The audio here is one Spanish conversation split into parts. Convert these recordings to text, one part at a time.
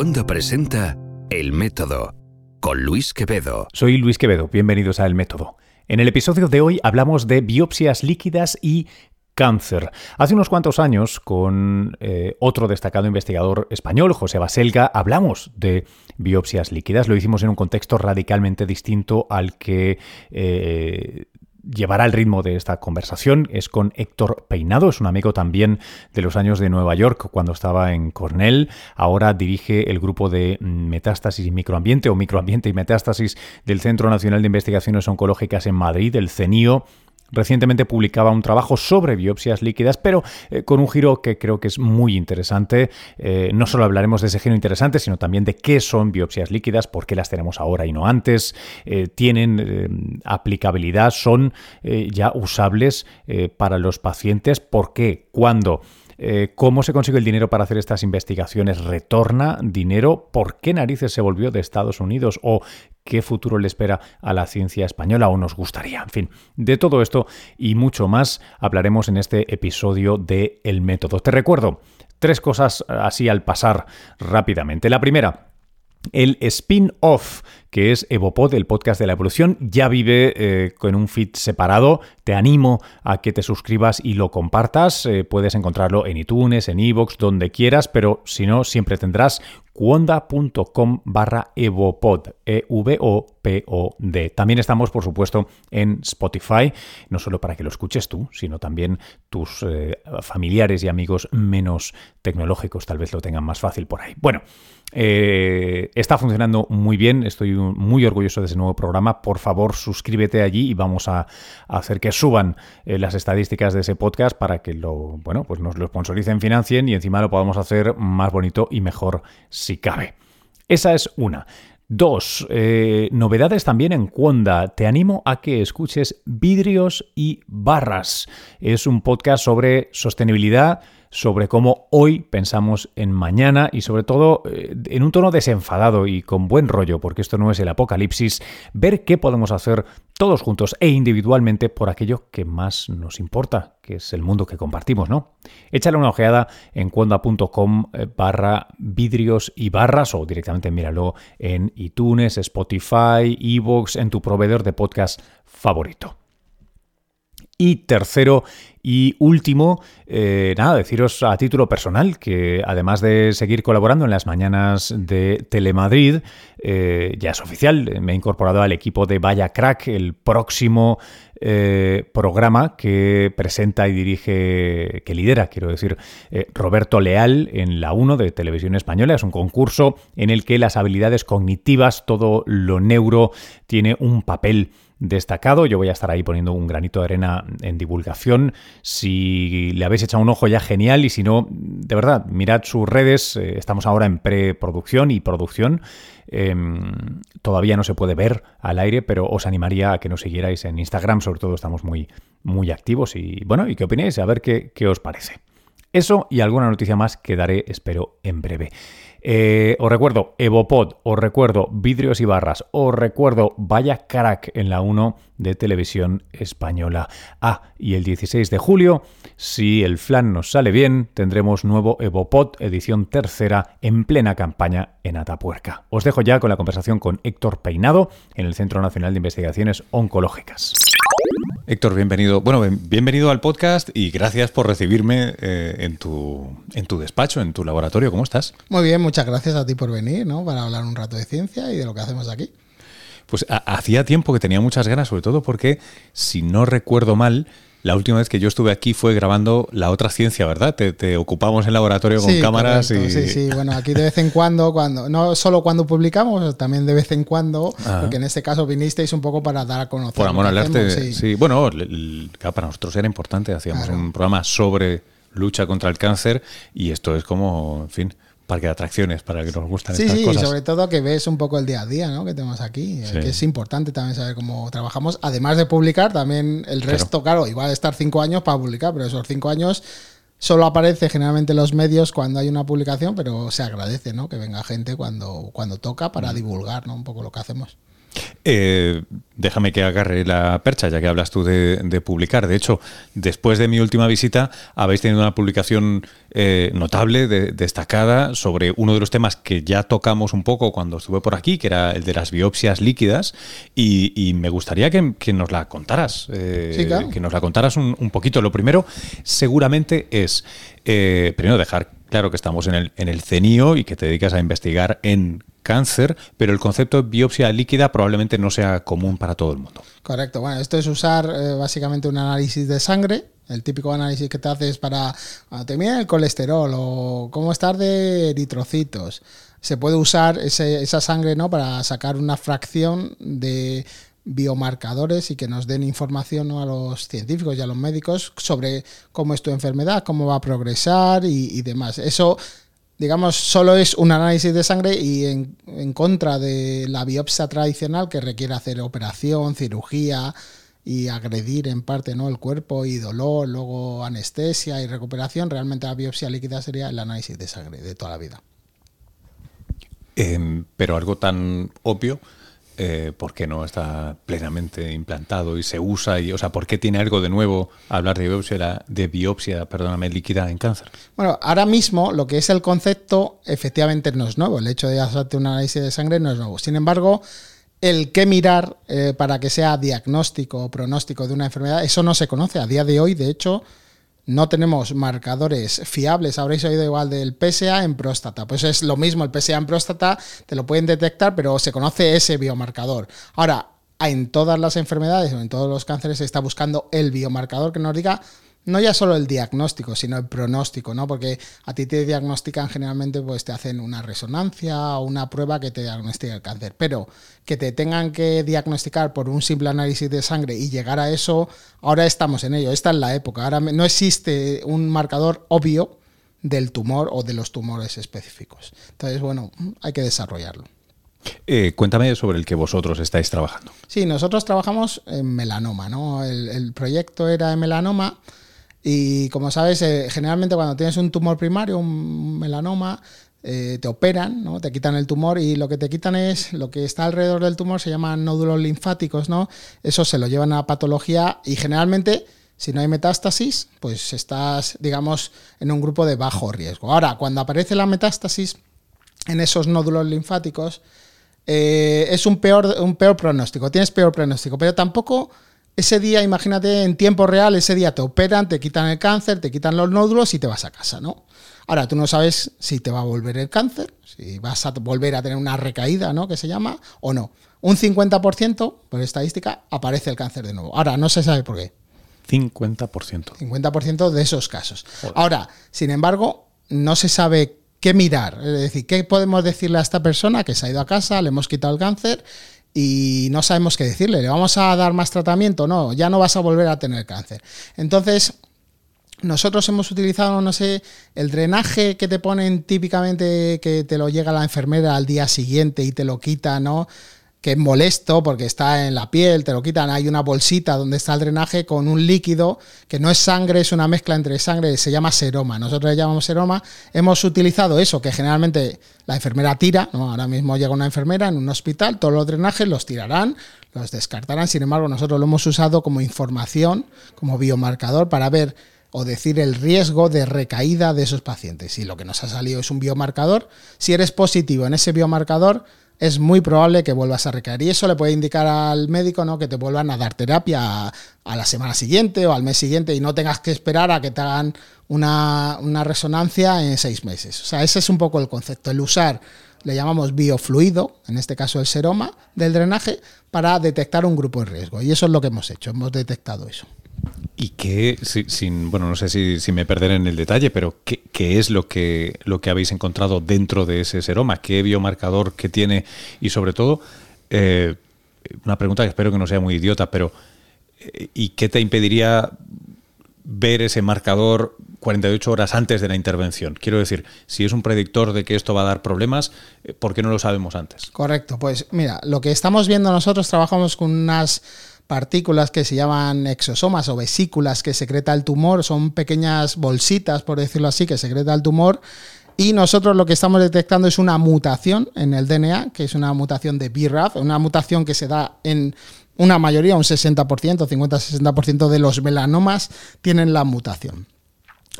Wanda presenta El Método con Luis Quevedo. Soy Luis Quevedo, bienvenidos a El Método. En el episodio de hoy hablamos de biopsias líquidas y cáncer. Hace unos cuantos años, con eh, otro destacado investigador español, José Baselga, hablamos de biopsias líquidas. Lo hicimos en un contexto radicalmente distinto al que eh, llevará el ritmo de esta conversación. Es con Héctor Peinado, es un amigo también de los años de Nueva York cuando estaba en Cornell, ahora dirige el grupo de metástasis y microambiente o microambiente y metástasis del Centro Nacional de Investigaciones Oncológicas en Madrid, el CENIO, Recientemente publicaba un trabajo sobre biopsias líquidas, pero eh, con un giro que creo que es muy interesante. Eh, no solo hablaremos de ese giro interesante, sino también de qué son biopsias líquidas, por qué las tenemos ahora y no antes, eh, tienen aplicabilidad, son ya usables para los pacientes, por qué, cuándo. ¿Cómo se consigue el dinero para hacer estas investigaciones? ¿Retorna dinero? ¿Por qué narices se volvió de Estados Unidos? ¿O qué futuro le espera a la ciencia española o nos gustaría. En fin, de todo esto y mucho más hablaremos en este episodio de El Método. Te recuerdo tres cosas así al pasar rápidamente. La primera, el spin-off, que es Evopod, el podcast de la evolución, ya vive eh, con un feed separado. Te animo a que te suscribas y lo compartas. Eh, puedes encontrarlo en iTunes, en iVoox, donde quieras, pero si no, siempre tendrás cuonda.com barra evopod, E-V-O-P-O-D. También estamos, por supuesto, en Spotify, no solo para que lo escuches tú, sino también tus eh, familiares y amigos menos tecnológicos tal vez lo tengan más fácil por ahí. Bueno, eh, está funcionando muy bien, estoy muy orgulloso de ese nuevo programa. Por favor, suscríbete allí y vamos a, hacer que suban eh, las estadísticas de ese podcast para que lo, bueno, pues nos lo sponsoricen, financien y encima lo podamos hacer más bonito y mejor si cabe. Esa es una. Dos, eh, novedades también en Cuonda. Te animo a que escuches Vidrios y Barras. Es un podcast sobre sostenibilidad sobre cómo hoy pensamos en mañana y sobre todo eh, en un tono desenfadado y con buen rollo, porque esto no es el apocalipsis, ver qué podemos hacer todos juntos e individualmente por aquello que más nos importa, que es el mundo que compartimos, ¿no? Échale una ojeada en cuonda.com eh, barra vidrios y barras o directamente míralo en iTunes, Spotify, Evox, en tu proveedor de podcast favorito. Y tercero y último, eh, nada, deciros a título personal que además de seguir colaborando en las mañanas de Telemadrid, eh, ya es oficial, me he incorporado al equipo de Vaya Crack, el próximo eh, programa que presenta y dirige, que lidera, quiero decir, Roberto Leal en la 1 de Televisión Española. Es un concurso en el que las habilidades cognitivas, todo lo neuro, tiene un papel destacado. Yo voy a estar ahí poniendo un granito de arena en divulgación. Si le habéis echado un ojo ya, genial. Y si no, de verdad, mirad sus redes. Eh, estamos ahora en preproducción y producción. Em, todavía no se puede ver al aire, pero os animaría a que nos siguierais en Instagram. Sobre todo estamos muy, muy activos. Y bueno, ¿y qué opináis? A ver qué, qué os parece. Eso y alguna noticia más que daré, espero, en breve. Eh, os recuerdo Evopod, os recuerdo Vidrios y Barras, os recuerdo Vaya Crack en la 1 de Televisión Española. Ah, y el 16 de julio, si el flan nos sale bien, tendremos nuevo Evopod, edición tercera, en plena campaña en Atapuerca. Os dejo ya con la conversación con Héctor Peinado en el Centro Nacional de Investigaciones Oncológicas. Héctor, bienvenido. Bueno, bienvenido al podcast y gracias por recibirme eh, en, tu, en tu despacho, en tu laboratorio. ¿Cómo estás? Muy bien, muchas gracias a ti por venir, ¿no? Para hablar un rato de ciencia y de lo que hacemos aquí. Pues hacía tiempo que tenía muchas ganas, sobre todo porque, si no recuerdo mal, la última vez que yo estuve aquí fue grabando la otra ciencia, ¿verdad? Te, ocupamos en laboratorio con cámaras y... Sí, sí, bueno, aquí de vez en cuando, cuando no solo cuando publicamos, también de vez en cuando, porque en este caso vinisteis un poco para dar a conocer. Por amor al arte, sí. Bueno, para nosotros era importante, hacíamos un programa sobre lucha contra el cáncer y esto es como, en fin parque de atracciones para que nos gustan sí, estas sí, cosas. Sí, sobre todo que ves un poco el día a día ¿no? que tenemos aquí, que es importante también saber cómo trabajamos. Además de publicar, también el resto, claro, igual estar cinco años para publicar, pero esos cinco años solo aparece generalmente en los medios cuando hay una publicación, pero se agradece ¿no? que venga gente cuando, cuando toca para mm. divulgar ¿no? un poco lo que hacemos. Eh, déjame que agarre la percha, ya que hablas tú de, publicar. De hecho, después de mi última visita, habéis tenido una publicación eh, notable, destacada, sobre uno de los temas que ya tocamos un poco cuando estuve por aquí, que era el de las biopsias líquidas. Y, me gustaría que, nos la contaras. Eh, que nos la contaras un, un, poquito. Lo primero, seguramente, es primero dejar claro que estamos en el, en el CENIO y que te dedicas a investigar en cáncer, pero el concepto de biopsia líquida probablemente no sea común para todo el mundo. Correcto. Bueno, esto es usar eh, básicamente un análisis de sangre. El típico análisis que te haces para te el colesterol o cómo estar de eritrocitos. Se puede usar esa sangre ¿no? para sacar una fracción de biomarcadores y que nos den información a los científicos y a los médicos sobre cómo es tu enfermedad, cómo va a progresar y, demás. Eso, digamos, solo es un análisis de sangre y en, contra de la biopsia tradicional que requiere hacer operación, cirugía y agredir en parte ¿no? el cuerpo y dolor, luego anestesia y recuperación, realmente la biopsia líquida sería el análisis de sangre de toda la vida. Em, pero algo tan obvio eh, ¿por qué no está plenamente implantado y se usa? Y, o sea, ¿por qué tiene algo de nuevo hablar de biopsia, de biopsia perdóname, líquida en cáncer? Bueno, ahora mismo lo que es el concepto efectivamente no es nuevo. El hecho de hacerte un análisis de sangre no es nuevo. Sin embargo, el qué mirar eh, para que sea diagnóstico o pronóstico de una enfermedad, eso no se conoce. A día de hoy, de hecho, no tenemos marcadores fiables. Habréis oído igual del PSA en próstata. Pues es lo mismo, el PSA en próstata te lo pueden detectar, pero se conoce ese biomarcador. Ahora, en todas las enfermedades o en todos los cánceres se está buscando el biomarcador que nos diga no ya solo el diagnóstico, sino el pronóstico, ¿no? Porque a ti te diagnostican generalmente, pues te hacen una resonancia o una prueba que te diagnostica el cáncer. Pero que te tengan que diagnosticar por un simple análisis de sangre y llegar a eso, ahora estamos en ello. Esta es la época. Ahora no existe un marcador obvio del tumor o de los tumores específicos. Entonces, bueno, hay que desarrollarlo. Eh, cuéntame sobre el que vosotros estáis trabajando. Sí, nosotros trabajamos en melanoma, ¿no? El, el proyecto era de melanoma y como sabes, eh, generalmente cuando tienes un tumor primario, un melanoma, eh, te operan, ¿no? te quitan el tumor y lo que te quitan es lo que está alrededor del tumor, se llaman nódulos linfáticos, ¿no? Eso se lo llevan a patología y generalmente, si no hay metástasis, pues estás, digamos, en un grupo de bajo riesgo. Ahora, cuando aparece la metástasis en esos nódulos linfáticos, eh, es un peor, un peor pronóstico, tienes peor pronóstico, pero tampoco ese día, imagínate, en tiempo real, ese día te operan, te quitan el cáncer, te quitan los nódulos y te vas a casa, ¿no? Ahora, tú no sabes si te va a volver el cáncer, si vas a volver a tener una recaída, ¿no? Que se llama, o no. Un 50%, por estadística, aparece el cáncer de nuevo. Ahora, no se sabe por qué. 50%. 50% de esos casos. Ahora, sin embargo, no se sabe qué mirar. Es decir, ¿qué podemos decirle a esta persona que se ha ido a casa, le hemos quitado el cáncer y no sabemos qué decirle. ¿Le vamos a dar más tratamiento? No, ya no vas a volver a tener cáncer. Entonces, nosotros hemos utilizado, no sé, el drenaje que te ponen típicamente que te lo llega la enfermera al día siguiente y te lo quita, ¿no? Que es molesto porque está en la piel, te lo quitan, hay una bolsita donde está el drenaje con un líquido que no es sangre, es una mezcla entre sangre, se llama seroma. Nosotros le llamamos seroma. Hemos utilizado eso, que generalmente la enfermera tira, ¿no? ahora mismo llega una enfermera en un hospital, todos los drenajes los tirarán, los descartarán, sin embargo nosotros lo hemos usado como información, como biomarcador para ver o decir el riesgo de recaída de esos pacientes. Si lo que nos ha salido es un biomarcador, si eres positivo en ese biomarcador, es muy probable que vuelvas a recaer. Y eso le puede indicar al médico ¿no? que te vuelvan a dar terapia a, la semana siguiente o al mes siguiente y no tengas que esperar a que te hagan una, resonancia en seis meses. O sea, ese es un poco el concepto, el usar, le llamamos biofluido, en este caso el seroma del drenaje, para detectar un grupo de riesgo. Y eso es lo que hemos hecho, hemos detectado eso. ¿Y qué, sin, bueno, no sé si, me perderé en el detalle, pero qué, es lo que, lo que habéis encontrado dentro de ese seroma? ¿Qué biomarcador que tiene? Y sobre todo, eh, una pregunta que espero que no sea muy idiota, pero eh, ¿y qué te impediría ver ese marcador 48 horas antes de la intervención? Quiero decir, si es un predictor de que esto va a dar problemas, eh, ¿por qué no lo sabemos antes? Correcto, pues mira, lo que estamos viendo nosotros, trabajamos con unas partículas que se llaman exosomas o vesículas que secreta el tumor, son pequeñas bolsitas, por decirlo así, que secreta el tumor Y nosotros lo que estamos detectando es una mutación en el DNA, que es una mutación de BRAF, una mutación que se da en una mayoría, un 60%, 50-60% de los melanomas tienen la mutación.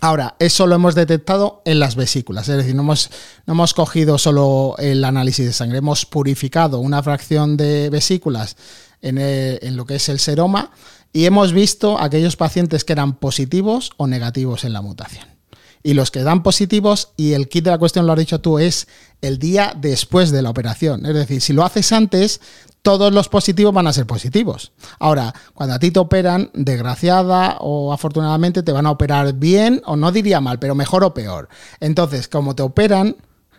Ahora, eso lo hemos detectado en las vesículas, es decir, no hemos, no hemos cogido solo el análisis de sangre, hemos purificado una fracción de vesículas en, lo que es el seroma y hemos visto aquellos pacientes que eran positivos o negativos en la mutación y los que dan positivos, y el kit de la cuestión lo has dicho tú, es el día después de la operación. Es decir, si lo haces antes, todos los positivos van a ser positivos. Ahora, cuando a ti te operan, desgraciada o afortunadamente, te van a operar bien, o no diría mal, pero mejor o peor. Entonces, como te operan,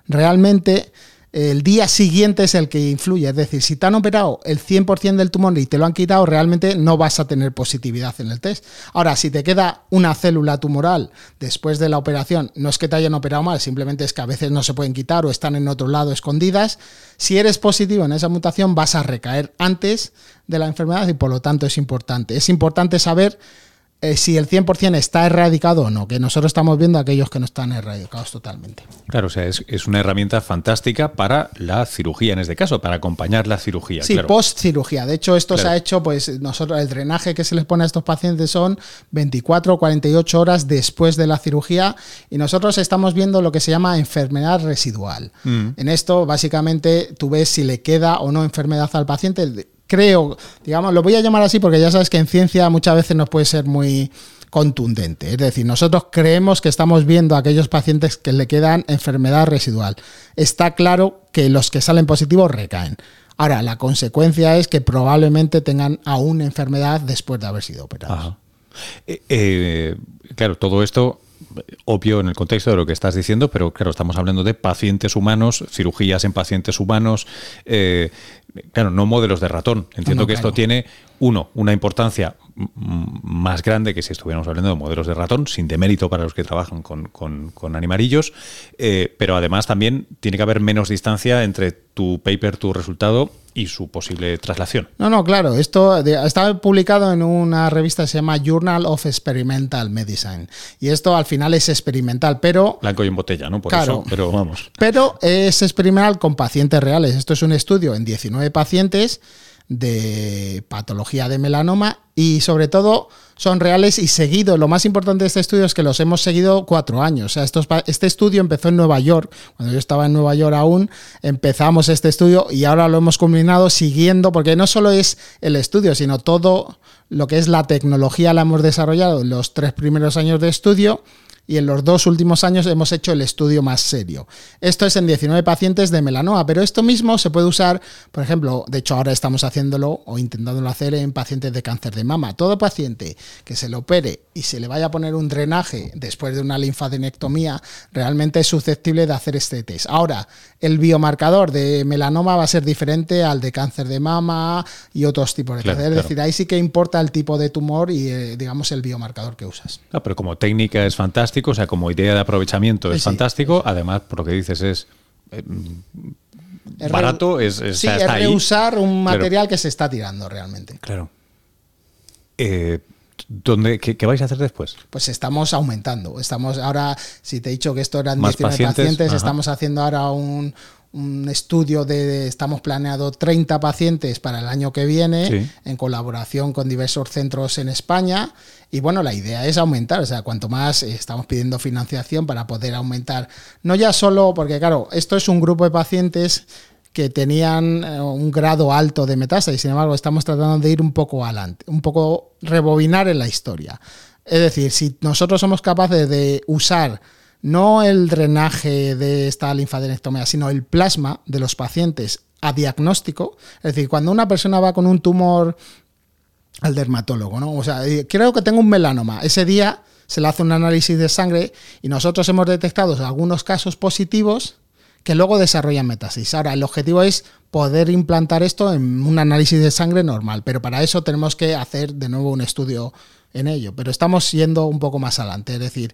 realmente el día siguiente es el que influye. Es decir, si te han operado el 100% del tumor y te lo han quitado, realmente no vas a tener positividad en el test. Ahora, si te queda una célula tumoral después de la operación, no es que te hayan operado mal, simplemente es que a veces no se pueden quitar o están en otro lado escondidas. Si eres positivo en esa mutación, vas a recaer antes de la enfermedad y por lo tanto es importante. Es importante saber eh, si el 100% está erradicado o no, que nosotros estamos viendo aquellos que no están erradicados totalmente. Claro, o sea, es, una herramienta fantástica para la cirugía en este caso, para acompañar la cirugía. Sí, post cirugía. De hecho, esto se ha hecho, pues nosotros, el drenaje que se les pone a estos pacientes son 24 o 48 horas después de la cirugía y nosotros estamos viendo lo que se llama enfermedad residual. Mm. En esto, básicamente, tú ves si le queda o no enfermedad al paciente creo, digamos, lo voy a llamar así porque ya sabes que en ciencia muchas veces nos puede ser muy contundente. Es decir, nosotros creemos que estamos viendo a aquellos pacientes que le quedan enfermedad residual. Está claro que los que salen positivos recaen. Ahora, la consecuencia es que probablemente tengan aún enfermedad después de haber sido operados. Eh, eh, claro, todo esto obvio en el contexto de lo que estás diciendo, pero claro, estamos hablando de pacientes humanos, cirugías en pacientes humanos, eh, claro, no modelos de ratón. Entiendo que esto tiene, uno, una importancia más grande que si estuviéramos hablando de modelos de ratón, sin demérito para los que trabajan con, con, animarillos, eh, pero además también tiene que haber menos distancia entre tu paper, tu resultado y su posible traslación. No, no, claro, esto está publicado en una revista que se llama Journal of Experimental Medicine y esto al final es experimental, pero... Blanco y en botella, ¿no? Por eso, pero vamos. Pero es experimental con pacientes reales. Esto es un estudio en 19 pacientes de patología de melanoma y sobre todo son reales y seguidos. Lo más importante de este estudio es que los hemos seguido cuatro años. O sea, este estudio empezó en Nueva York. Cuando yo estaba en Nueva York aún, empezamos este estudio y ahora lo hemos combinado siguiendo, porque no solo es el estudio, sino todo lo que es la tecnología la hemos desarrollado en los tres primeros años de estudio y en los dos últimos años hemos hecho el estudio más serio. Esto es en 19 pacientes de melanoma, pero esto mismo se puede usar, por ejemplo, de hecho ahora estamos haciéndolo o intentándolo hacer en pacientes de cáncer de mama. Todo paciente que se le opere y se le vaya a poner un drenaje después de una linfadenectomía, realmente es susceptible de hacer este test. Ahora, el biomarcador de melanoma va a ser diferente al de cáncer de mama y otros tipos de cáncer. Es decir, ahí sí que importa el tipo de tumor y, eh, digamos, el biomarcador que usas. Ah, pero como técnica es fantástico o sea, como idea de aprovechamiento es fantástico, además, por lo que dices es... Eh, barato, es, sí, es reusar un material que se está tirando realmente. Claro. Eh, qué, vais a hacer después? Pues estamos aumentando. Estamos ahora, si te he dicho que esto eran 19 pacientes, estamos haciendo ahora un, un estudio de, estamos planeado 30 pacientes para el año que viene en colaboración con diversos centros en España. Y bueno, la idea es aumentar, o sea, cuanto más eh, estamos pidiendo financiación para poder aumentar, no ya solo porque claro, esto es un grupo de pacientes que tenían eh, un grado alto de metástasis, sin embargo, estamos tratando de ir un poco adelante, un poco rebobinar en la historia. Es decir, si nosotros somos capaces de usar no el drenaje de esta linfadenectomía, sino el plasma de los pacientes a diagnóstico. Es decir, cuando una persona va con un tumor al dermatólogo, ¿no? O sea, eh, creo que tengo un melanoma. Ese día se le hace un análisis de sangre y nosotros hemos detectado algunos casos positivos que luego desarrollan metástasis. Ahora, el objetivo es poder implantar esto en un análisis de sangre normal, pero para eso tenemos que hacer de nuevo un estudio en ello. Pero estamos yendo un poco más adelante, es decir,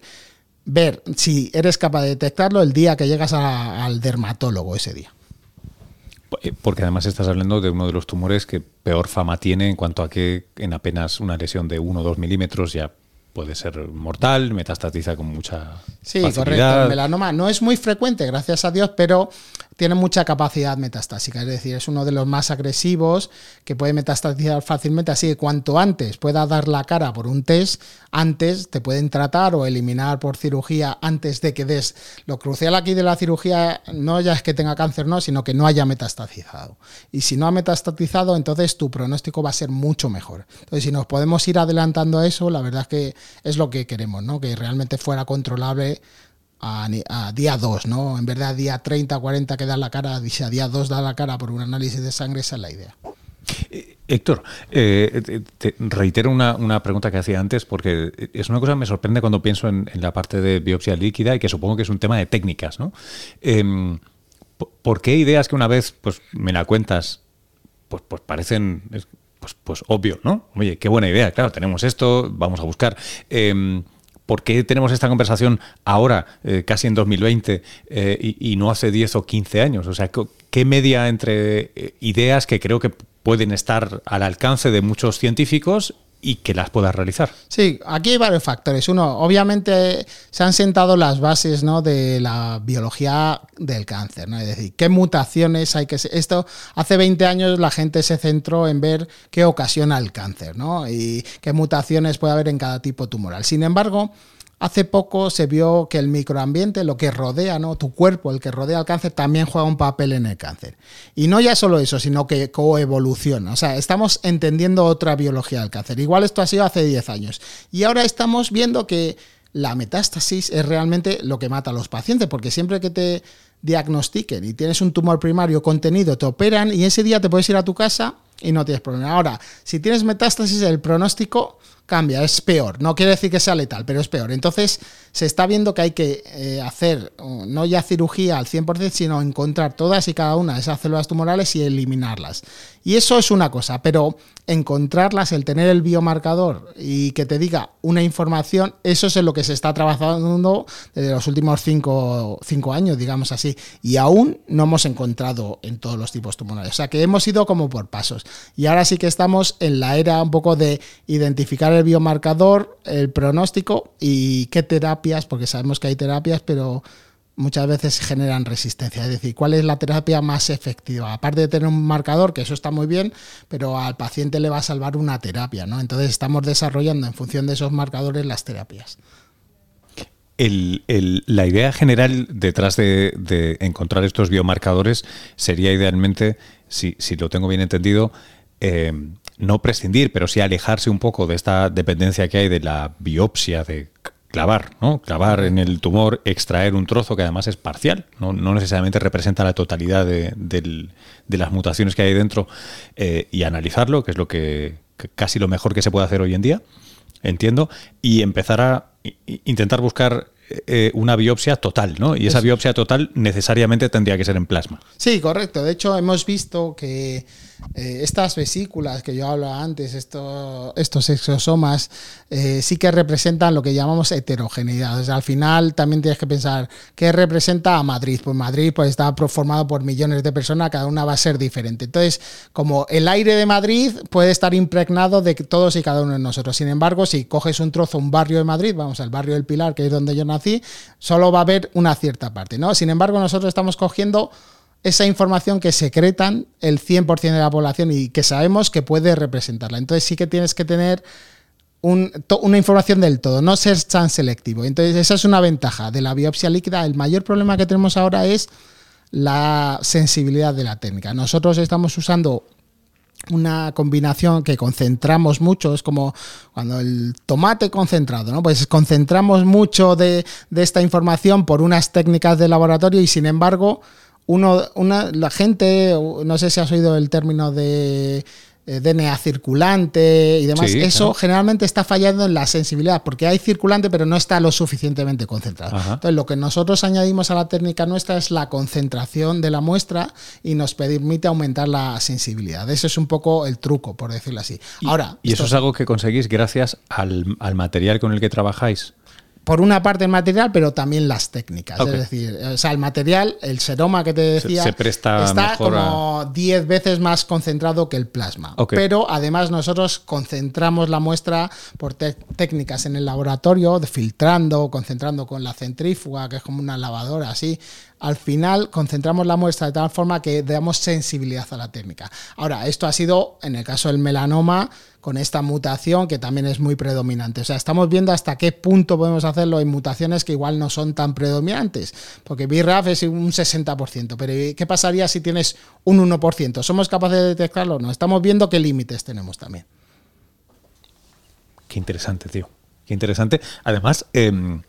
ver si eres capaz de detectarlo el día que llegas al dermatólogo ese día. Eh, porque además estás hablando de uno de los tumores que peor fama tiene en cuanto a que en apenas una lesión de 1 o 2 milímetros ya puede ser mortal, metastatiza con mucha Sí, correcto. El melanoma no es muy frecuente, gracias a Dios, pero tiene mucha capacidad metastásica, es decir, es uno de los más agresivos que puede metastatizar fácilmente, así que cuanto antes pueda dar la cara por un test, antes te pueden tratar o eliminar por cirugía antes de que des. Lo crucial aquí de la cirugía no ya es que tenga cáncer, no, sino que no haya metastatizado. Y si no ha metastatizado, entonces tu pronóstico va a ser mucho mejor. Entonces, si nos podemos ir adelantando a eso, la verdad es que es lo que queremos, ¿no? Que realmente fuera controlable a, día 2, ¿no? En verdad, día 30, 40 que da la cara, si a día 2 da la cara por un análisis de sangre, esa es la idea. Eh, Héctor, eh, te reitero una, pregunta que hacía antes porque es una cosa que me sorprende cuando pienso en, la parte de biopsia líquida y que supongo que es un tema de técnicas, ¿no? Em, ¿Por qué ideas que una vez pues, me la cuentas pues, pues parecen pues, pues obvio, ¿no? Oye, qué buena idea, claro, tenemos esto, vamos a buscar. Em, ¿Por qué tenemos esta conversación ahora, eh, casi en 2020, eh, y, no hace 10 o 15 años? O sea, ¿qué media entre eh, ideas que creo que pueden estar al alcance de muchos científicos y que las puedas realizar. Sí, aquí hay varios factores. Uno, obviamente se han sentado las bases ¿no? de la biología del cáncer, ¿no? Es decir, qué mutaciones hay que... Esto, hace 20 años la gente se centró en ver qué ocasiona el cáncer, ¿no? Y qué mutaciones puede haber en cada tipo tumoral. Sin embargo, Hace poco se vio que el microambiente, lo que rodea, ¿no? Tu cuerpo, el que rodea el cáncer, también juega un papel en el cáncer. Y no ya solo eso, sino que coevoluciona. O sea, estamos entendiendo otra biología del cáncer. Igual esto ha sido hace 10 años. Y ahora estamos viendo que la metástasis es realmente lo que mata a los pacientes, porque siempre que te diagnostiquen y tienes un tumor primario contenido, te operan y ese día te puedes ir a tu casa y no tienes problema. Ahora, si tienes metástasis, el pronóstico cambia, es peor. No quiere decir que sea letal, pero es peor. Entonces, se está viendo que hay que eh, hacer no ya cirugía al 100%, sino encontrar todas y cada una de esas células tumorales y eliminarlas. Y eso es una cosa, pero encontrarlas, el tener el biomarcador y que te diga una información, eso es en lo que se está trabajando desde los últimos cinco, cinco años, digamos así. Y aún no hemos encontrado en todos los tipos tumorales. O sea que hemos ido como por pasos. Y ahora sí que estamos en la era un poco de identificar el biomarcador, el pronóstico y qué terapias, porque sabemos que hay terapias, pero muchas veces generan resistencia. Es decir, ¿cuál es la terapia más efectiva? Aparte de tener un marcador, que eso está muy bien, pero al paciente le va a salvar una terapia, ¿no? Entonces estamos desarrollando en función de esos marcadores las terapias. La idea general detrás de, encontrar estos biomarcadores sería idealmente, si, lo tengo bien entendido, eh, no prescindir, pero sí alejarse un poco de esta dependencia que hay de la biopsia de clavar, ¿no? Clavar en el tumor, extraer un trozo que además es parcial, no, necesariamente representa la totalidad de, las mutaciones que hay dentro eh, y analizarlo, que es lo que, casi lo mejor que se puede hacer hoy en día, entiendo, y empezar a intentar buscar eh, una biopsia total, ¿no? Y esa biopsia total necesariamente tendría que ser en plasma. Sí, correcto. De hecho, hemos visto que eh, estas vesículas que yo hablaba antes, estos exosomas, eh, sí que representan lo que llamamos heterogeneidad. al final también tienes que pensar qué representa a Madrid. Pues Madrid pues, está formado por millones de personas, cada una va a ser diferente. Entonces, como el aire de Madrid puede estar impregnado de todos y cada uno de nosotros. Sin embargo, si coges un trozo, un barrio de Madrid, vamos al barrio del Pilar, que es donde yo nací, solo va a haber una cierta parte. ¿no? Sin embargo, nosotros estamos cogiendo esa información que secretan el 100% de la población y que sabemos que puede representarla. Entonces sí que tienes que tener una información del todo, no ser tan selectivo. Entonces esa es una ventaja de la biopsia líquida. El mayor problema que tenemos ahora es la sensibilidad de la técnica. Nosotros estamos usando una combinación que concentramos mucho, es como cuando el tomate concentrado, ¿no? Pues concentramos mucho de, de esta información por unas técnicas de laboratorio y sin embargo uno, una, la gente, no sé si has oído el término de eh, DNA circulante y demás, eso generalmente está fallando en la sensibilidad, porque hay circulante pero no está lo suficientemente concentrado. Entonces, lo que nosotros añadimos a la técnica nuestra es la concentración de la muestra y nos permite aumentar la sensibilidad. Ese es un poco el truco, por decirlo así. Y, Ahora, ¿Y eso es algo que conseguís gracias al, al material con el que trabajáis? Por una parte el material, pero también las técnicas. Es decir, o sea, el material, el seroma que te decía, se, presta está como 10 veces más concentrado que el plasma. Pero además nosotros concentramos la muestra por técnicas en el laboratorio, filtrando, concentrando con la centrífuga, que es como una lavadora así al final concentramos la muestra de tal forma que damos sensibilidad a la técnica. Ahora, esto ha sido, en el caso del melanoma, con esta mutación que también es muy predominante. O sea, estamos viendo hasta qué punto podemos hacerlo en mutaciones que igual no son tan predominantes, porque BRAF es un 60%, pero ¿qué pasaría si tienes un 1%? ¿Somos capaces de detectarlo? No, estamos viendo qué límites tenemos también. Qué interesante, tío. Qué interesante. Además, em,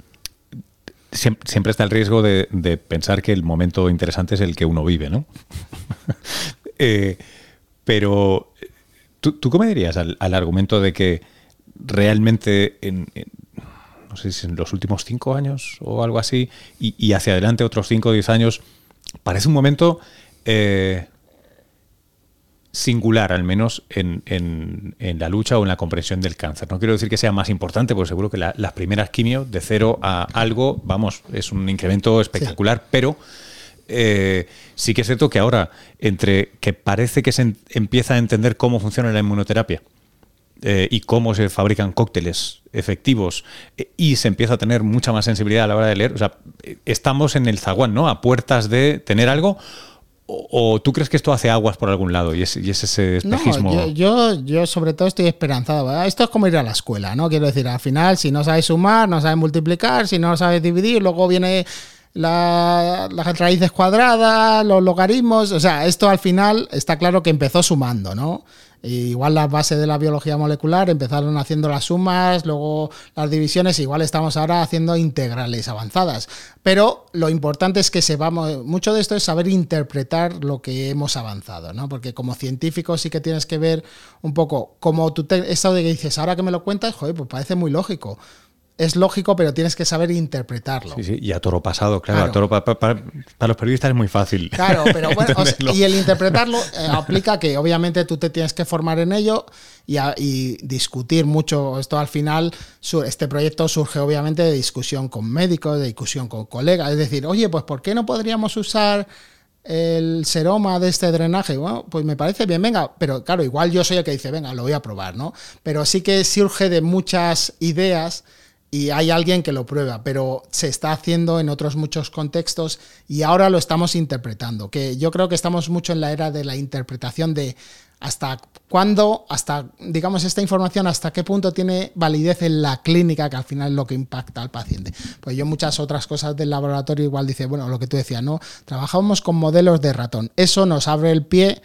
siempre, está el riesgo de, pensar que el momento interesante es el que uno vive, ¿no? Eh, pero, ¿tú, ¿tú, cómo dirías al, argumento de que realmente en, no sé si en los últimos cinco años o algo así, y, hacia adelante otros cinco o diez años, parece un momento eh, singular, al menos en, en, la lucha o en la comprensión del cáncer. No quiero decir que sea más importante, porque seguro que las primeras quimio, de cero a algo, vamos, es un incremento espectacular, pero eh, sí que es cierto que ahora, entre que parece que se empieza a entender cómo funciona la inmunoterapia, eh, y cómo se fabrican cócteles efectivos eh, y se empieza a tener mucha más sensibilidad a la hora de leer. O sea, estamos en el zaguán, ¿no? A puertas de tener algo ¿O tú crees que esto hace aguas por algún lado y es, ese espejismo? No, yo, yo, sobre todo estoy esperanzado. Esto es como ir a la escuela, ¿no? Quiero decir, al final, si no sabes sumar, no sabes multiplicar, si no sabes dividir, luego viene la, las raíces cuadradas, los logaritmos. O sea, esto al final está claro que empezó sumando, ¿no? Igual las bases de la biología molecular empezaron haciendo las sumas, luego las divisiones, igual estamos ahora haciendo integrales avanzadas. Pero lo importante es que sepamos, mucho de esto es saber interpretar lo que hemos avanzado, ¿no? Porque como científico sí que tienes que ver un poco como tú, te, de que dices, ahora que me lo cuentas, joder, pues parece muy lógico es lógico, pero tienes que saber interpretarlo. Sí, sí, y a toro pasado, claro, A toro para los periodistas es muy fácil. Claro, pero bueno, y el interpretarlo eh, aplica que obviamente tú te tienes que formar en ello y, discutir mucho. Esto al final, este proyecto surge obviamente de discusión con médicos, de discusión con colegas, es decir, oye, pues ¿por qué no podríamos usar el seroma de este drenaje, bueno, pues me parece bien, venga, pero claro, igual yo soy el que dice, venga, lo voy a probar, ¿no? Pero sí que surge de muchas ideas y hay alguien que lo prueba, pero se está haciendo en otros muchos contextos y ahora lo estamos interpretando, que yo creo que estamos mucho en la era de la interpretación de hasta cuándo, hasta, digamos, esta información, hasta qué punto tiene validez en la clínica, que al final es lo que impacta al paciente. Pues yo muchas otras cosas del laboratorio igual dice, bueno, lo que tú decías, ¿no? Trabajamos con modelos de ratón. Eso nos abre el pie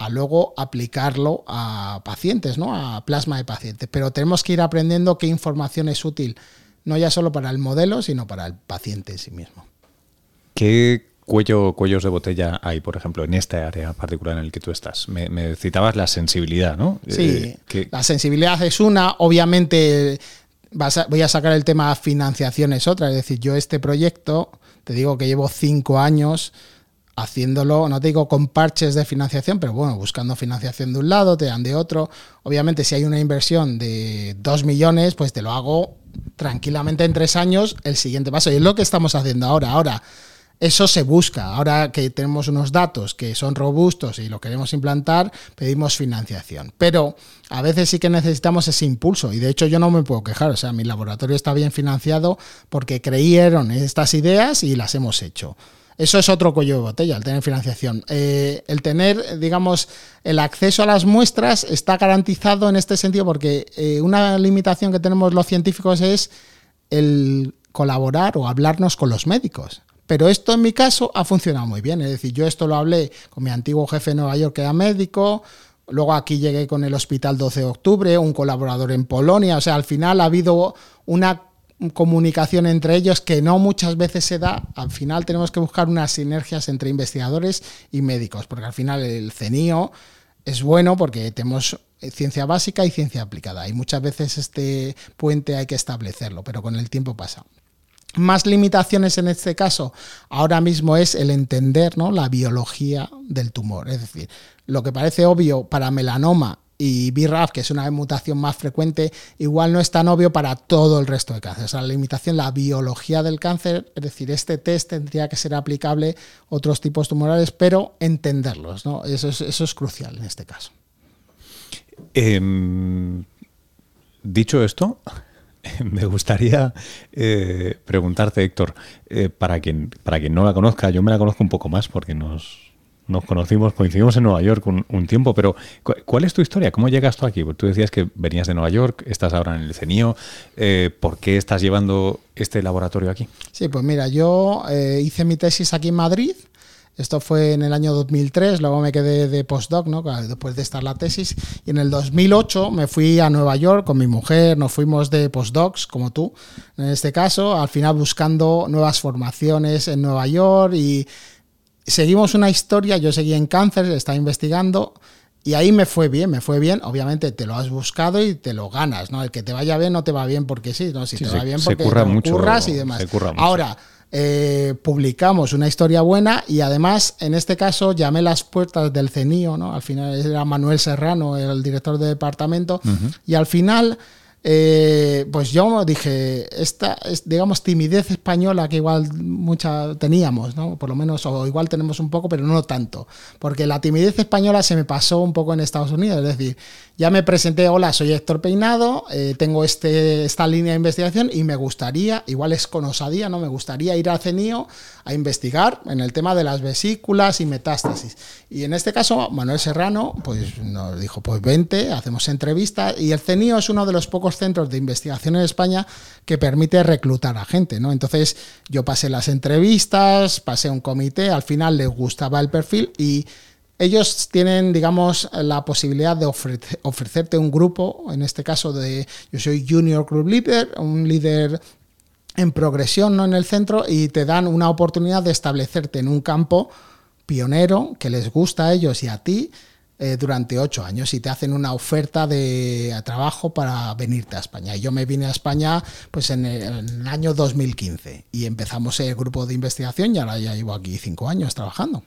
a luego aplicarlo a pacientes, ¿no? A plasma de pacientes. Pero tenemos que ir aprendiendo qué información es útil, no ya solo para el modelo, sino para el paciente en sí mismo. ¿Qué cuello, cuellos de botella hay, por ejemplo, en esta área particular en el que tú estás? Me, citabas la sensibilidad, ¿no? Sí, eh, la sensibilidad es una, obviamente voy a sacar el tema financiación es otra, es decir, yo este proyecto, te digo que llevo cinco años haciéndolo, no te digo con parches de financiación, pero bueno, buscando financiación de un lado, te dan de otro. Obviamente, si hay una inversión de 2 millones, pues te lo hago tranquilamente en tres años el siguiente paso. Y es lo que estamos haciendo ahora. Ahora, eso se busca. Ahora que tenemos unos datos que son robustos y lo queremos implantar, pedimos financiación. Pero a veces sí que necesitamos ese impulso. Y de hecho yo no me puedo quejar. O sea, mi laboratorio está bien financiado porque creyeron estas ideas y las hemos hecho. Eso es otro cuello de botella, el tener financiación. Eh, el tener, digamos, el acceso a las muestras está garantizado en este sentido porque eh, una limitación que tenemos los científicos es el colaborar o hablarnos con los médicos. Pero esto en mi caso ha funcionado muy bien. Es decir, yo esto lo hablé con mi antiguo jefe en Nueva York, que era médico. Luego aquí llegué con el Hospital 12 de Octubre, un colaborador en Polonia. O sea, al final ha habido una comunicación entre ellos que no muchas veces se da. Al final tenemos que buscar unas sinergias entre investigadores y médicos, porque al final el CENIO es bueno porque tenemos ciencia básica y ciencia aplicada. Y muchas veces este puente hay que establecerlo, pero con el tiempo pasa. Más limitaciones en este caso ahora mismo es el entender ¿no? la biología del tumor. Es decir, lo que parece obvio para melanoma y BRAF, que es una mutación más frecuente, igual no es tan obvio para todo el resto de cáncer. O sea, la limitación, la biología del cáncer, es decir, este test tendría que ser aplicable a otros tipos tumorales, pero entenderlos, ¿no? Eso es, eso es crucial en este caso. Em, dicho esto, me gustaría eh, preguntarte, Héctor, eh, para, quien, para quien no la conozca, yo me la conozco un poco más porque nos, nos conocimos, coincidimos en Nueva York un, tiempo, pero ¿cuál es tu historia? ¿Cómo llegas tú aquí? Tú decías que venías de Nueva York, estás ahora en el CENIO. Eh, ¿Por qué estás llevando este laboratorio aquí? Sí, pues mira, yo eh, hice mi tesis aquí en Madrid. Esto fue en el año 2003, luego me quedé de postdoc, ¿no? después de estar la tesis. Y en el 2008 me fui a Nueva York con mi mujer, nos fuimos de postdocs, como tú, en este caso, al final buscando nuevas formaciones en Nueva York y seguimos una historia, yo seguí en cáncer, estaba investigando y ahí me fue bien, me fue bien. Obviamente te lo has buscado y te lo ganas, ¿no? El que te vaya bien no te va bien porque sí, ¿no? Si te va bien porque curra mucho, curras y demás. Ahora, eh, publicamos una historia buena y además, en este caso, llamé las puertas del CENIO, ¿no? Al final era Manuel Serrano, el director de departamento, y al final eh, pues yo dije, esta es, digamos, timidez española que igual mucha teníamos, ¿no? Por lo menos, o igual tenemos un poco, pero no tanto. Porque la timidez española se me pasó un poco en Estados Unidos. Es decir, ya me presenté, hola, soy Héctor Peinado, eh, tengo este, esta línea de investigación y me gustaría, igual es con osadía, ¿no? Me gustaría ir a CENIO a investigar en el tema de las vesículas y metástasis. Y en este caso, Manuel Serrano, pues nos dijo, pues vente, hacemos entrevistas y el CENIO es uno de los pocos centros de investigación en España que permite reclutar a gente, ¿no? Entonces yo pasé las entrevistas, pasé un comité, al final les gustaba el perfil y ellos tienen, digamos, la posibilidad de ofrecerte un grupo, en este caso de, yo soy Junior Group Leader, un líder en progresión ¿no? en el centro y te dan una oportunidad de establecerte en un campo pionero que les gusta a ellos y a ti eh, durante ocho años y te hacen una oferta de trabajo para venirte a España. Y yo me vine a España pues en el, año 2015 y empezamos el grupo de investigación y ahora ya llevo aquí cinco años trabajando.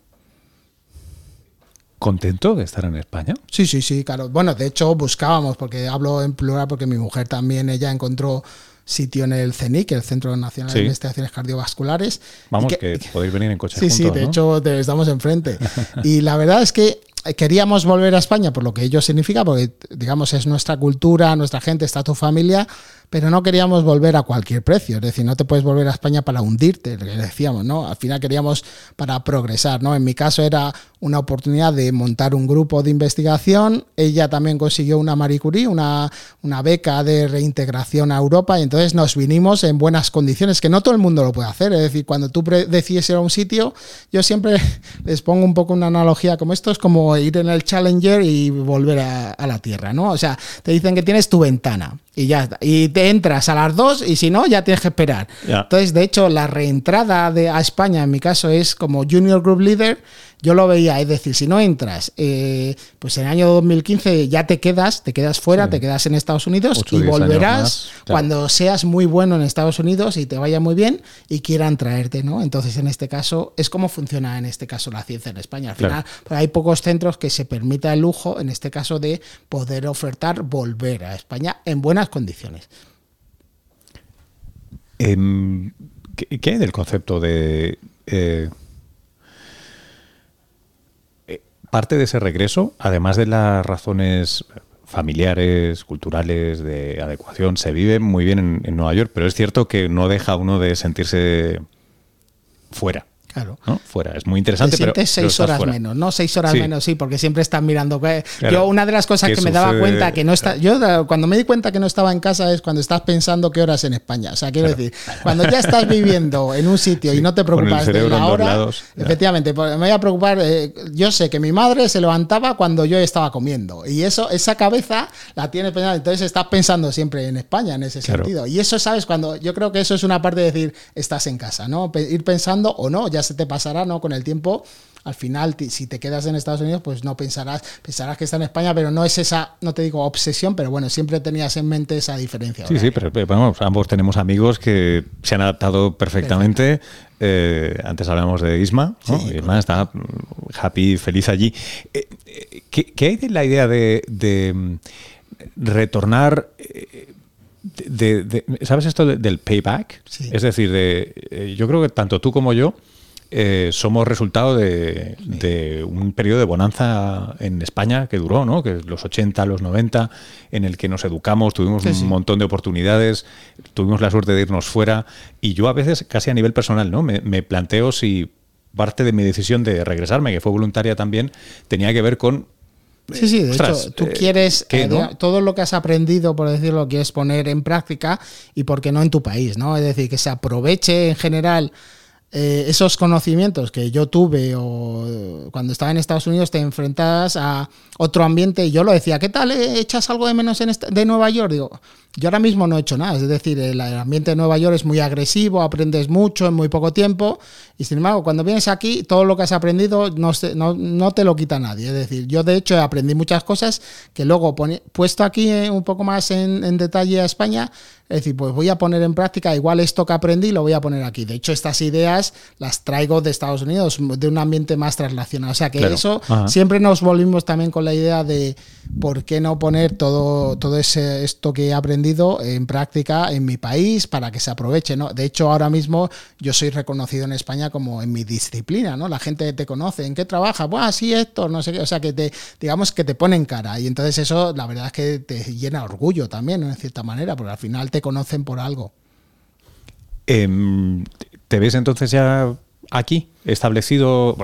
¿Contento de estar en España? Sí, sí, sí, claro. Bueno, de hecho buscábamos, porque hablo en plural porque mi mujer también, ella encontró sitio en el CENIC, el Centro Nacional de Investigaciones Cardiovasculares. Vamos, que, podéis venir en coche. Sí, sí, de hecho estamos enfrente. y la verdad es que queríamos volver a España por lo que ello significa, porque digamos es nuestra cultura, nuestra gente, está tu familia, pero no queríamos volver a cualquier precio, es decir, no te puedes volver a España para hundirte, decíamos, ¿no? Al final queríamos para progresar, ¿no? En mi caso era una oportunidad de montar un grupo de investigación, ella también consiguió una Marie Curie, una, una beca de reintegración a Europa, y entonces nos vinimos en buenas condiciones, que no todo el mundo lo puede hacer, es decir, cuando tú decides ir a un sitio, yo siempre les pongo un poco una analogía como esto, es como ir en el Challenger y volver a, a la Tierra, ¿no? O sea, te dicen que tienes tu ventana y ya está. Y te entras a las dos y si no, ya tienes que esperar. Entonces, de hecho, la reentrada de, a España, en mi caso, es como Junior Group Leader yo lo veía, es decir, si no entras, eh, pues en el año 2015 ya te quedas, te quedas fuera, te quedas en Estados Unidos y volverás cuando seas muy bueno en Estados Unidos y te vaya muy bien y quieran traerte, ¿no? Entonces, en este caso, es como funciona en este caso la ciencia en España. Al final, pues hay pocos centros que se permita el lujo, en este caso, de poder ofertar volver a España en buenas condiciones. Em, ¿qué, hay del concepto de eh, parte de ese regreso, además de las razones familiares, culturales, de adecuación, se vive muy bien en, Nueva York, pero es cierto que no deja uno de sentirse fuera. Claro. Fuera. Es muy interesante. Te sientes seis horas menos, ¿no? Seis horas menos, sí, porque siempre estás mirando. Yo, una de las cosas que me daba cuenta que no está. Yo, cuando me di cuenta que no estaba en casa, es cuando estás pensando qué horas en España. O sea, quiero decir, cuando ya estás viviendo en un sitio y no te preocupas de la hora. efectivamente, pues, me voy a preocupar. Eh, yo sé que mi madre se levantaba cuando yo estaba comiendo. Y eso, esa cabeza la tienes pensando. Entonces estás pensando siempre en España en ese sentido. Y eso, ¿sabes? Cuando yo creo que eso es una parte de decir, estás en casa, ¿no? Ir pensando o no, ya ya se te pasará, ¿no? Con el tiempo, al final, si te quedas en Estados Unidos, pues no pensarás, pensarás que está en España, pero no es esa, no te digo obsesión, pero bueno, siempre tenías en mente esa diferencia. Sí, sí, pero, vamos, ambos tenemos amigos que se han adaptado perfectamente. Eh, antes hablamos de Isma, ¿no? Isma está happy, feliz allí. Eh, eh, ¿qué, hay de la idea de, mm, retornar? De, ¿Sabes esto del payback? Es decir, de, yo creo que tanto tú como yo eh, somos resultado de, un periodo de bonanza en España que duró, ¿no? Que los 80, los 90, en el que nos educamos, tuvimos un montón de oportunidades, tuvimos la suerte de irnos fuera. Y yo a veces, casi a nivel personal, ¿no? Me, planteo si parte de mi decisión de regresarme, que fue voluntaria también, tenía que ver con Sí, sí, de hecho, tú eh, quieres eh, todo lo que has aprendido, por decirlo, quieres poner en práctica y por qué no en tu país, ¿no? Es decir, que se aproveche en general eh, esos conocimientos que yo tuve o cuando estaba en Estados Unidos te enfrentas a otro ambiente yo lo decía, ¿qué tal? ¿Echas algo de menos en de Nueva York? Digo, yo ahora mismo no he hecho nada, es decir, el ambiente de Nueva York es muy agresivo, aprendes mucho en muy poco tiempo y sin embargo cuando vienes aquí todo lo que has aprendido no, no, te lo quita nadie, es decir, yo de hecho aprendí muchas cosas que luego puesto aquí eh, un poco más en, en detalle a España, es decir, pues voy a poner en práctica igual esto que aprendí lo voy a poner aquí. De hecho, estas ideas las traigo de Estados Unidos, de un ambiente más traslacional. O sea que eso siempre nos volvimos también con la idea de por qué no poner todo, todo ese, esto que he aprendido en práctica en mi país para que se aproveche. ¿no? De hecho, ahora mismo yo soy reconocido en España como en mi disciplina, ¿no? La gente te conoce, ¿en qué trabajas? Bueno, sí, esto, no sé qué. O sea que te, digamos que te ponen cara. Y entonces eso, la verdad es que te llena orgullo también, en cierta manera, porque al final te conocen por algo. Em, ¿Te ves entonces ya aquí, establecido,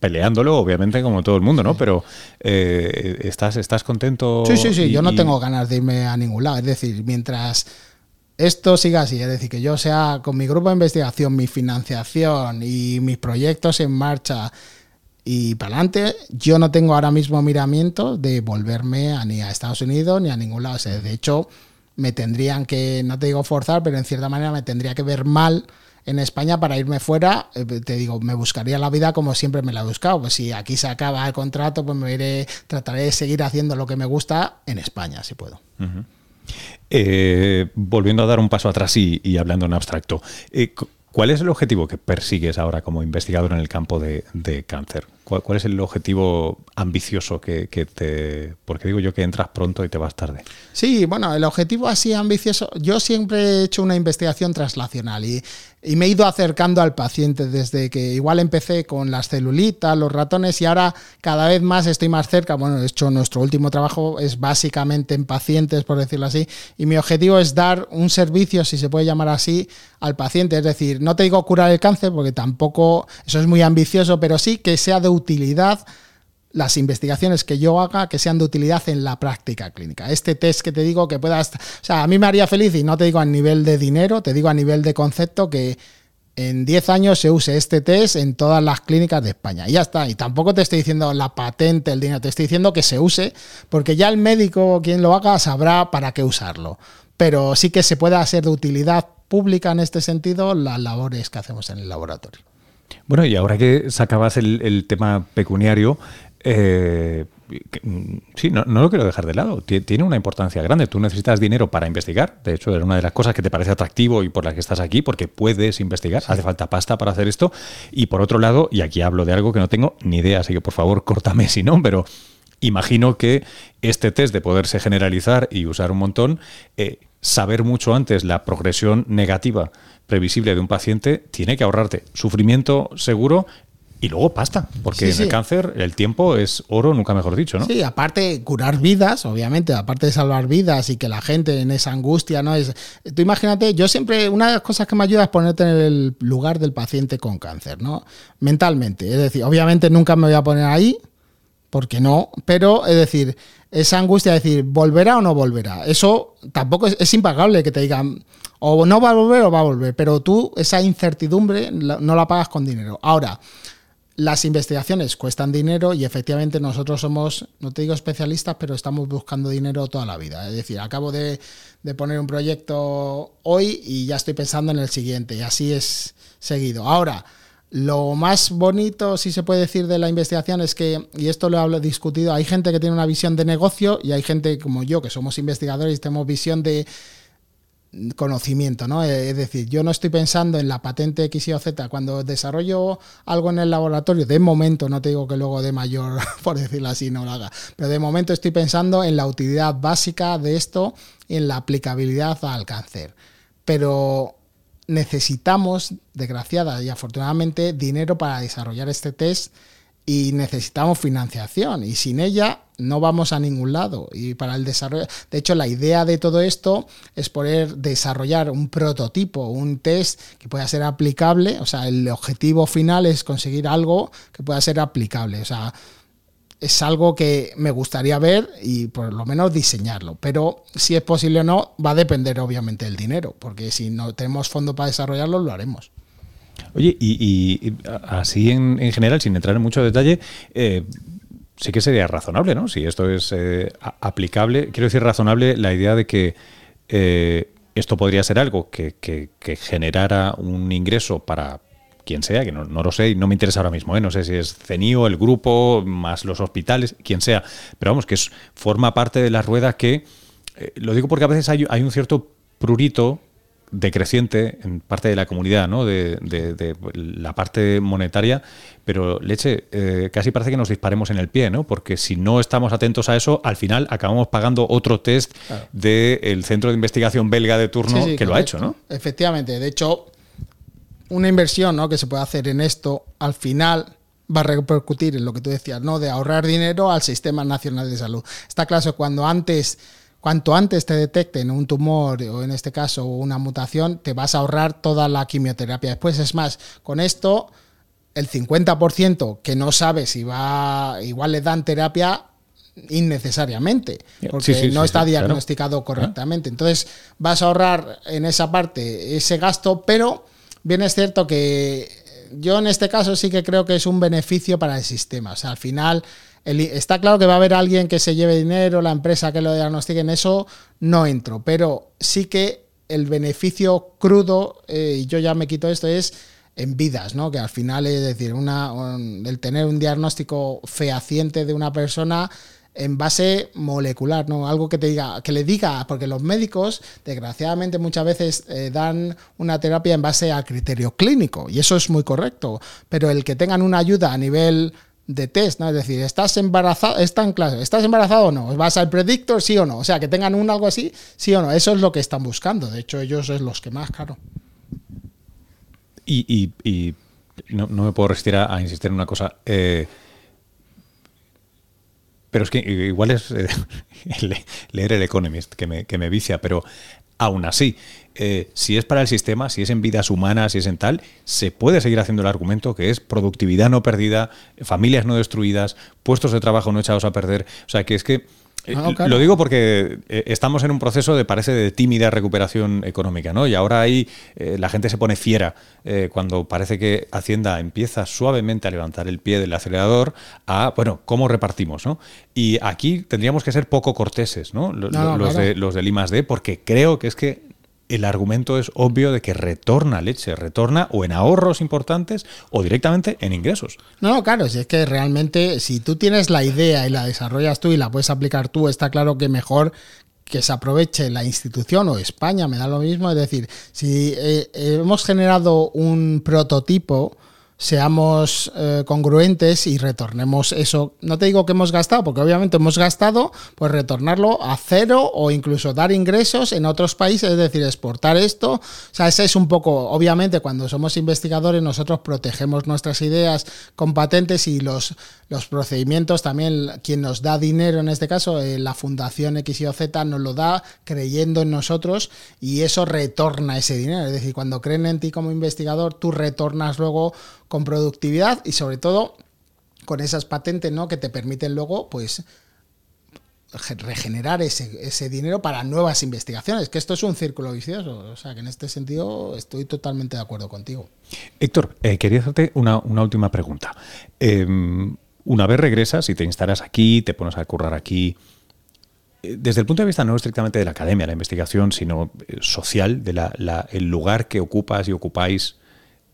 peleándolo, obviamente, como todo el mundo, ¿no? Pero eh, ¿estás, ¿estás contento? Sí, sí, sí, yo no tengo ganas de irme a ningún lado. Es decir, mientras esto siga así, es decir, que yo sea con mi grupo de investigación, mi financiación y mis proyectos en marcha y para adelante, yo no tengo ahora mismo miramiento de volverme a, ni a Estados Unidos ni a ningún lado. de hecho, me tendrían que, no te digo forzar, pero en cierta manera me tendría que ver mal en España para irme fuera, eh, te digo, me buscaría la vida como siempre me la he buscado. Pues si aquí se acaba el contrato, pues me iré, trataré de seguir haciendo lo que me gusta en España, si puedo. Eh, volviendo a dar un paso atrás y, hablando en abstracto, eh, ¿cuál es el objetivo que persigues ahora como investigador en el campo de cáncer? ¿Cuál, es el objetivo ambicioso que, te... Porque digo yo que entras pronto y te vas tarde. Sí, bueno, el objetivo así ambicioso... Yo siempre he hecho una investigación translacional y, y me he ido acercando al paciente desde que igual empecé con las celulitas, los ratones y ahora cada vez más estoy más cerca. Bueno, de hecho nuestro último trabajo es básicamente en pacientes, por decirlo así, y mi objetivo es dar un servicio, si se puede llamar así, al paciente. Es decir, no te digo curar el cáncer porque tampoco eso es muy ambicioso, pero sí que sea de utilidad las investigaciones que yo haga que sean de utilidad en la práctica clínica. Este test que te digo que puedas, o sea, a mí me haría feliz y no te digo a nivel de dinero, te digo a nivel de concepto que en 10 años se use este test en todas las clínicas de España. Y ya está. Y tampoco te estoy diciendo la patente, el dinero, te estoy diciendo que se use, porque ya el médico, quien lo haga, sabrá para qué usarlo. Pero sí que se pueda hacer de utilidad pública en este sentido las labores que hacemos en el laboratorio. Bueno, y ahora que sacabas el, tema pecuniario, eh, mm, sí, no, lo quiero dejar de lado. Tiene una importancia grande. Tú necesitas dinero para investigar. De hecho, era una de las cosas que te parece atractivo y por la que estás aquí, porque puedes investigar. Hace falta pasta para hacer esto. Y por otro lado, y aquí hablo de algo que no tengo ni idea, así que por favor, córtame si no, pero imagino que este test de poderse generalizar y usar un montón, eh, saber mucho antes la progresión negativa previsible de un paciente, tiene que ahorrarte sufrimiento seguro y luego pasta, porque en el cáncer el tiempo es oro, nunca mejor dicho, ¿no? Sí, aparte curar vidas, obviamente, aparte de salvar vidas y que la gente en esa angustia, ¿no? Es, tú imagínate, yo siempre, una de las cosas que me ayuda es ponerte en el lugar del paciente con cáncer, ¿no? Mentalmente, es decir, obviamente nunca me voy a poner ahí, porque no, pero es decir, esa angustia de decir, ¿volverá o no volverá? Eso tampoco es, es impagable que te digan, o no va a volver o va a volver, pero tú esa incertidumbre no la pagas con dinero. Ahora, las investigaciones cuestan dinero y efectivamente nosotros somos, no te digo especialistas, pero estamos buscando dinero toda la vida. Es decir, acabo de, poner un proyecto hoy y ya estoy pensando en el siguiente y así es seguido. Ahora, Lo más bonito, si se puede decir, de la investigación es que, y esto lo he discutido, hay gente que tiene una visión de negocio y hay gente como yo, que somos investigadores y tenemos visión de conocimiento, ¿no? Es decir, yo no estoy pensando en la patente X, Y o Z. Cuando desarrollo algo en el laboratorio, de momento, no te digo que luego de mayor, por decirlo así, no lo haga, pero de momento estoy pensando en la utilidad básica de esto y en la aplicabilidad al cáncer. Pero necesitamos, desgraciada y afortunadamente, dinero para desarrollar este test y necesitamos financiación. Y sin ella no vamos a ningún lado. Y para el desarrollo de hecho la idea de todo esto es poder desarrollar un prototipo un test que pueda ser aplicable. O sea el objetivo final es conseguir algo que pueda ser aplicable. O sea es algo que me gustaría ver y por lo menos diseñarlo. Pero si es posible o no, va a depender obviamente del dinero, porque si no tenemos fondo para desarrollarlo, lo haremos. Oye, y, así en, general, sin entrar en mucho detalle, eh, sí que sería razonable, ¿no? Si esto es eh, aplicable, quiero decir razonable la idea de que eh, esto podría ser algo que, que generara un ingreso para quien sea, que no, lo sé y no me interesa ahora mismo, ¿eh? no sé si es CENIO, el grupo, más los hospitales, quien sea, pero vamos, que es, forma parte de la rueda que, eh, lo digo porque a veces hay, un cierto prurito decreciente en parte de la comunidad, ¿no? De, la parte monetaria, pero leche, eh, casi parece que nos disparemos en el pie, ¿no? Porque si no estamos atentos a eso, al final acabamos pagando otro test del centro de investigación belga de turno que lo ha hecho, ¿no? Efectivamente, de hecho, una inversión ¿no? que se puede hacer en esto, al final va a repercutir en lo que tú decías, ¿no? De ahorrar dinero al sistema nacional de salud. Está claro que cuando antes, cuanto antes te detecten un tumor o en este caso una mutación, te vas a ahorrar toda la quimioterapia. Después, es más, con esto, el 50% que no sabe si va, igual le dan terapia innecesariamente, porque no está diagnosticado correctamente. Entonces, vas a ahorrar en esa parte ese gasto, pero Bien es cierto que yo en este caso sí que creo que es un beneficio para el sistema. O sea, al final está claro que va a haber alguien que se lleve dinero, la empresa que lo diagnostique, en eso no entro, pero sí que el beneficio crudo, eh, y yo ya me quito esto, es en vidas, ¿no? Que al final es decir, una, el tener un diagnóstico fehaciente de una persona en base molecular, ¿no? Algo que te diga, que le diga, porque los médicos, desgraciadamente, muchas veces eh, dan una terapia en base a criterio clínico, y eso es muy correcto. Pero el que tengan una ayuda a nivel de test. Es decir, ¿estás embarazado? ¿Está en clase? ¿Estás embarazado o no? ¿Vas al predictor? Sí o no. O sea, que tengan un algo así, sí o no. Eso es lo que están buscando. De hecho, ellos es los que más, claro. Y, no, me puedo resistir a, insistir en una cosa. Eh, pero es que igual es eh, leer el Economist que me, que me vicia, pero aún así, eh, si es para el sistema, si es en vidas humanas, si es en tal, se puede seguir haciendo el argumento que es productividad no perdida, familias no destruidas, puestos de trabajo no echados a perder. O sea, que es que eh, ah, lo digo porque eh, estamos en un proceso de parece de tímida recuperación económica, ¿no? Y ahora ahí eh, la gente se pone fiera cuando parece que Hacienda empieza suavemente a levantar el pie del acelerador a, bueno, ¿cómo repartimos, no? Y aquí tendríamos que ser poco corteses, ¿no? Los, de, los del I+D, porque creo que es que el argumento es obvio de que retorna leche, retorna o en ahorros importantes o directamente en ingresos. No, claro, si es que realmente si tú tienes la idea y la desarrollas tú y la puedes aplicar tú, está claro que mejor que se aproveche la institución o España, me da lo mismo, es decir, si eh, hemos generado un prototipo, seamos eh, congruentes y retornemos eso. No te digo que hemos gastado, porque obviamente hemos gastado, pues retornarlo a cero o incluso dar ingresos en otros países, es decir, exportar esto. O sea, ese es un poco, obviamente, cuando somos investigadores, nosotros protegemos nuestras ideas con patentes y los, los procedimientos también, quien nos da dinero en este caso, eh, la Fundación X y Z nos lo da creyendo en nosotros y eso retorna ese dinero. Es decir, cuando creen en ti como investigador, tú retornas luego con productividad y sobre todo con esas patentes ¿no? que te permiten luego pues regenerar ese, dinero para nuevas investigaciones, que esto es un círculo vicioso. O sea, que en este sentido estoy totalmente de acuerdo contigo. Héctor, eh, quería hacerte una, última pregunta. Em, una vez regresas y te instalas aquí, te pones a currar aquí, eh, desde el punto de vista no estrictamente de la academia, la investigación, sino eh, social, del el lugar que ocupas y ocupáis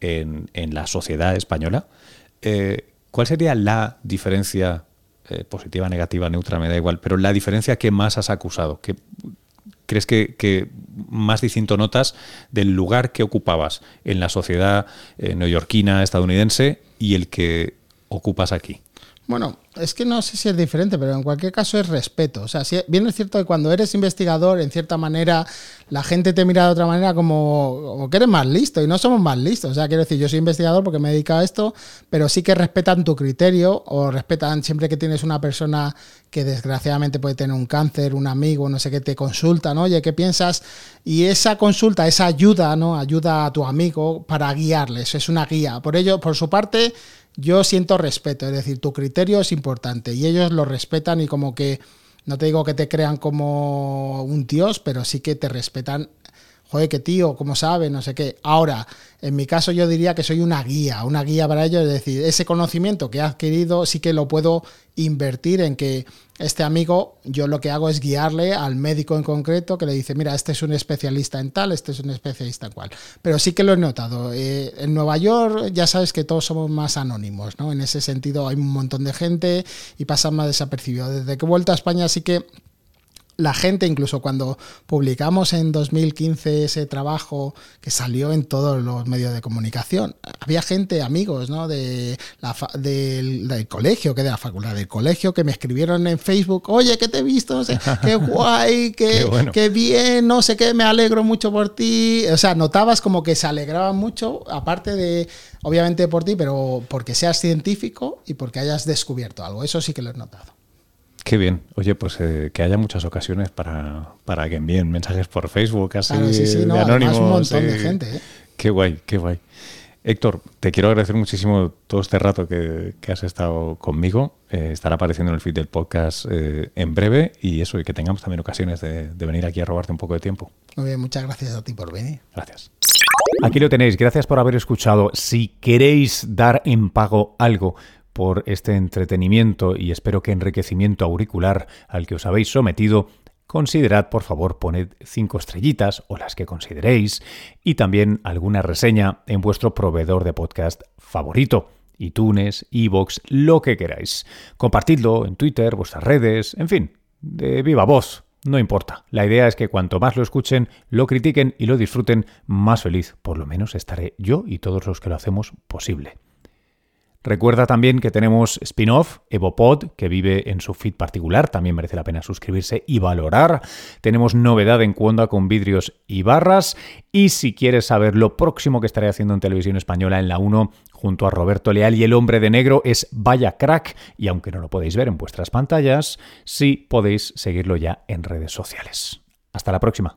en, la sociedad española. Eh, ¿Cuál sería la diferencia eh, positiva, negativa, neutra, me da igual, pero la diferencia que más has acusado? ¿Qué, ¿Crees que, más distinto notas del lugar que ocupabas en la sociedad eh, neoyorquina, estadounidense y el que ocupas aquí? Bueno, es que no sé si es diferente, pero en cualquier caso es respeto. O sea, bien es cierto que cuando eres investigador, en cierta manera, la gente te mira de otra manera como, que eres más listo y no somos más listos. O sea, quiero decir, yo soy investigador porque me he dedicado a esto, pero sí que respetan tu criterio o respetan siempre que tienes una persona que desgraciadamente puede tener un cáncer, un amigo, no sé qué, te consulta, ¿no? Oye, ¿qué piensas? Y esa consulta, esa ayuda, ¿no? Ayuda a tu amigo para guiarles, es una guía. Por ello, por su parte, yo siento respeto, es decir, tu criterio es importante y ellos lo respetan y como que, no te digo que te crean como un dios, pero sí que te respetan joder, qué tío, cómo sabe, no sé qué. Ahora, en mi caso yo diría que soy una guía, una guía para ellos, es decir, ese conocimiento que he adquirido sí que lo puedo invertir en que este amigo, yo lo que hago es guiarle al médico en concreto que le dice, mira, este es un especialista en tal, este es un especialista en cual. Pero sí que lo he notado. Eh, en Nueva York ya sabes que todos somos más anónimos, ¿no? En ese sentido hay un montón de gente y pasan más desapercibidos. Desde que he vuelto a España sí que la gente, incluso cuando publicamos en 2015 ese trabajo que salió en todos los medios de comunicación, había gente, amigos, ¿no? De la del, colegio, que de la facultad del colegio, que me escribieron en Facebook, oye, que te he visto, no sé, qué guay, qué, qué, bien, no sé qué, me alegro mucho por ti. O sea, notabas como que se alegraban mucho, aparte de, obviamente por ti, pero porque seas científico y porque hayas descubierto algo. Eso sí que lo he notado. Qué bien. Oye, pues eh, que haya muchas ocasiones para, para, que envíen mensajes por Facebook, así de anónimos. un montón de gente. ¿eh? Qué guay, qué guay. Héctor, te quiero agradecer muchísimo todo este rato que, has estado conmigo. Eh, estará apareciendo en el feed del podcast en breve y eso, y que tengamos también ocasiones de, de venir aquí a robarte un poco de tiempo. Muy bien, muchas gracias a ti por venir. Gracias. Aquí lo tenéis, gracias por haber escuchado. Si queréis dar en pago algo, por este entretenimiento y espero que enriquecimiento auricular al que os habéis sometido, considerad por favor poned cinco estrellitas o las que consideréis y también alguna reseña en vuestro proveedor de podcast favorito iTunes, iVoox, lo que queráis. Compartidlo en Twitter, vuestras redes, en fin, de viva voz. No importa. La idea es que cuanto más lo escuchen, lo critiquen y lo disfruten, más feliz, por lo menos estaré yo y todos los que lo hacemos posible. Recuerda también que tenemos spin-off, EvoPod, que vive en su feed particular, también merece la pena suscribirse y valorar. Tenemos novedad en Cuonda con vidrios y barras. Y si quieres saber lo próximo que estaré haciendo en televisión española en la 1 junto a Roberto Leal y el hombre de negro es Vaya Crack, y aunque no lo podéis ver en vuestras pantallas, sí podéis seguirlo ya en redes sociales. Hasta la próxima.